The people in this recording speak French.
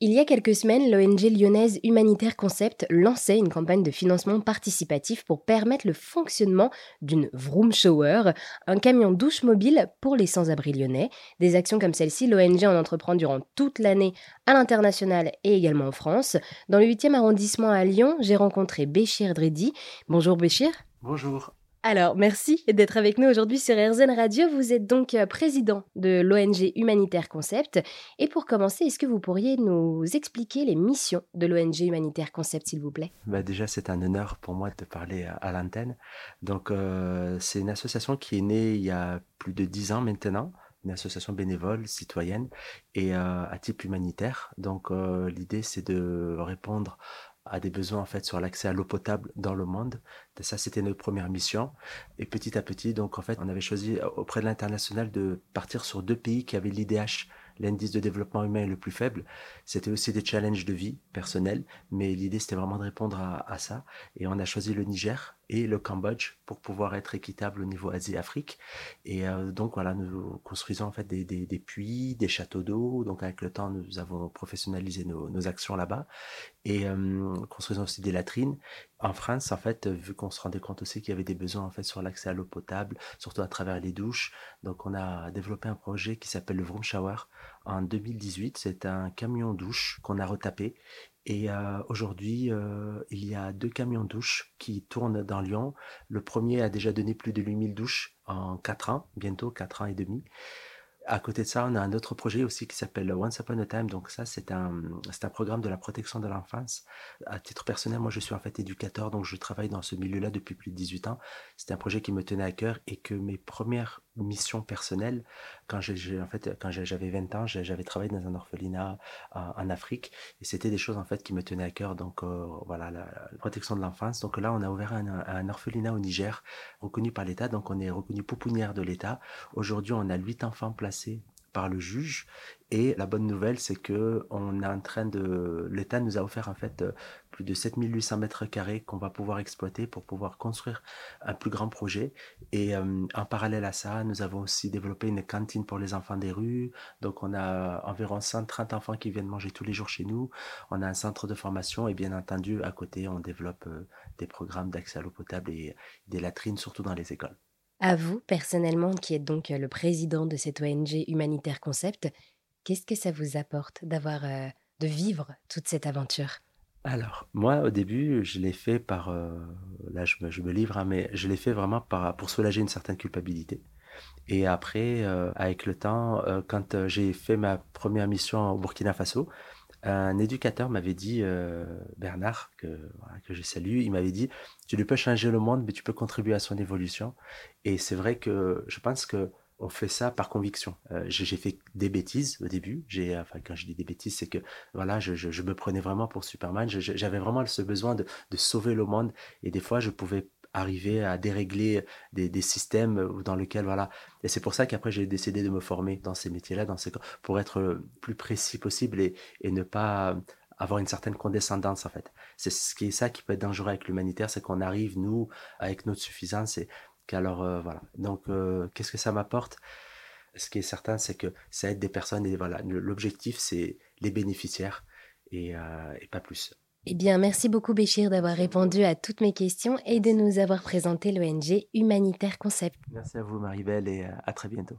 Il y a quelques semaines, l'ONG lyonnaise Humanitaire Concept lançait une campagne de financement participatif pour permettre le fonctionnement d'une Vroom Shower, un camion douche mobile pour les sans-abri lyonnais. Des actions comme celle-ci, l'ONG en entreprend durant toute l'année à l'international et également en France. Dans le 8e arrondissement à Lyon, j'ai rencontré Béchir Dredi. Bonjour Béchir. Bonjour. Alors, merci d'être avec nous aujourd'hui sur RZN Radio. Vous êtes donc euh, président de l'ONG Humanitaire Concept. Et pour commencer, est-ce que vous pourriez nous expliquer les missions de l'ONG Humanitaire Concept, s'il vous plaît? Bah Déjà, c'est un honneur pour moi de parler à, l'antenne. Donc, euh, c'est une association qui est née il y a plus de dix ans maintenant une association bénévole, citoyenne et euh, à type humanitaire. Donc l'idée c'est de répondre à des besoins en fait sur l'accès à l'eau potable dans le monde. ça, c'était notre première mission. Et petit à petit, donc en fait, on avait choisi euh, auprès de l'international de partir sur deux pays qui avaient l'IDH, l'indice de développement humain le plus faible. C'était aussi des challenges de vie personnels, mais l'idée c'était vraiment de répondre à, ça. Et on a choisi le Niger et le Cambodge pour pouvoir être équitable au niveau Asie-Afrique. Et euh, donc voilà, nous construisons en fait des, des, puits, des châteaux d'eau. Donc avec le temps, nous avons professionnalisé nos, nos actions là-bas et euh, construisons aussi des latrines. En France, en fait, vu qu'on se rendait compte aussi qu'il y avait des besoins en fait sur l'accès à l'eau potable, surtout à travers les douches, donc on a développé un projet qui s'appelle le Vroom Shower en 2018. C'est un camion douche qu'on a retapé et euh, aujourd'hui, euh, il y a deux camions douches qui tournent dans Lyon. Le premier a déjà donné plus de 8000 douches en 4 ans, bientôt 4 ans et demi. À côté de ça, on a un autre projet aussi qui s'appelle Once Upon a Time. Donc ça, c'est un, c'est un programme de la protection de l'enfance. À titre personnel, moi, je suis en fait éducateur, donc je travaille dans ce milieu-là depuis plus de 18 ans. C'était un projet qui me tenait à cœur et que mes premières missions personnelles, quand j'ai, en fait, quand j'avais 20 ans, j'avais travaillé dans un orphelinat en, Afrique et c'était des choses en fait qui me tenaient à cœur. Donc euh, voilà, la, protection de l'enfance. Donc là, on a ouvert un, orphelinat au Niger, reconnu par l'État. Donc on est reconnu pouponnière de l'État. Aujourd'hui, on a 8 enfants placés par le juge. Et la bonne nouvelle, c'est que on est en train de, l'État nous a offert en fait plus de 7800 mètres carrés qu'on va pouvoir exploiter pour pouvoir construire un plus grand projet. Et euh, en parallèle à ça, nous avons aussi développé une cantine pour les enfants des rues. Donc on a environ 130 enfants qui viennent manger tous les jours chez nous. On a un centre de formation et bien entendu à côté, on développe euh, des programmes d'accès à l'eau potable et des latrines, surtout dans les écoles. À vous, personnellement, qui êtes donc le président de cette ONG Humanitaire Concept, qu'est-ce que ça vous apporte d'avoir, de vivre toute cette aventure? Alors, moi, au début, je l'ai fait par, là, je me, livre, hein, mais je l'ai fait vraiment par, pour soulager une certaine culpabilité. Et après, avec le temps, quand j'ai fait ma première mission au Burkina Faso, un éducateur m'avait dit, euh, Bernard, que, je salue, il m'avait dit, tu ne peux changer le monde, mais tu peux contribuer à son évolution. Et c'est vrai que je pense que on fait ça par conviction. Euh, j'ai fait des bêtises au début. J'ai, enfin, quand je dis des bêtises, c'est que voilà, je, je, me prenais vraiment pour Superman. J'avais vraiment ce besoin de, de sauver le monde. Et des fois, je pouvais arriver à dérégler des, systèmes dans lesquels voilà. Et c'est pour ça qu'après j'ai décidé de me former dans ces métiers-là pour être le plus précis possible et, ne pas avoir une certaine condescendance en fait. C'est ce qui est ça qui peut être dangereux avec l'humanitaire c'est qu'on arrive nous avec notre suffisance et qu'alors euh, voilà. Donc euh, qu'est-ce que ça m'apporte? Ce qui est certain c'est que ça aide des personnes et voilà l'objectif c'est les bénéficiaires euh, et pas plus eh bien, merci beaucoup Béchir d'avoir répondu à toutes mes questions et de nous avoir présenté l'ONG Humanitaire Concept. Merci à vous Maribel et à très bientôt.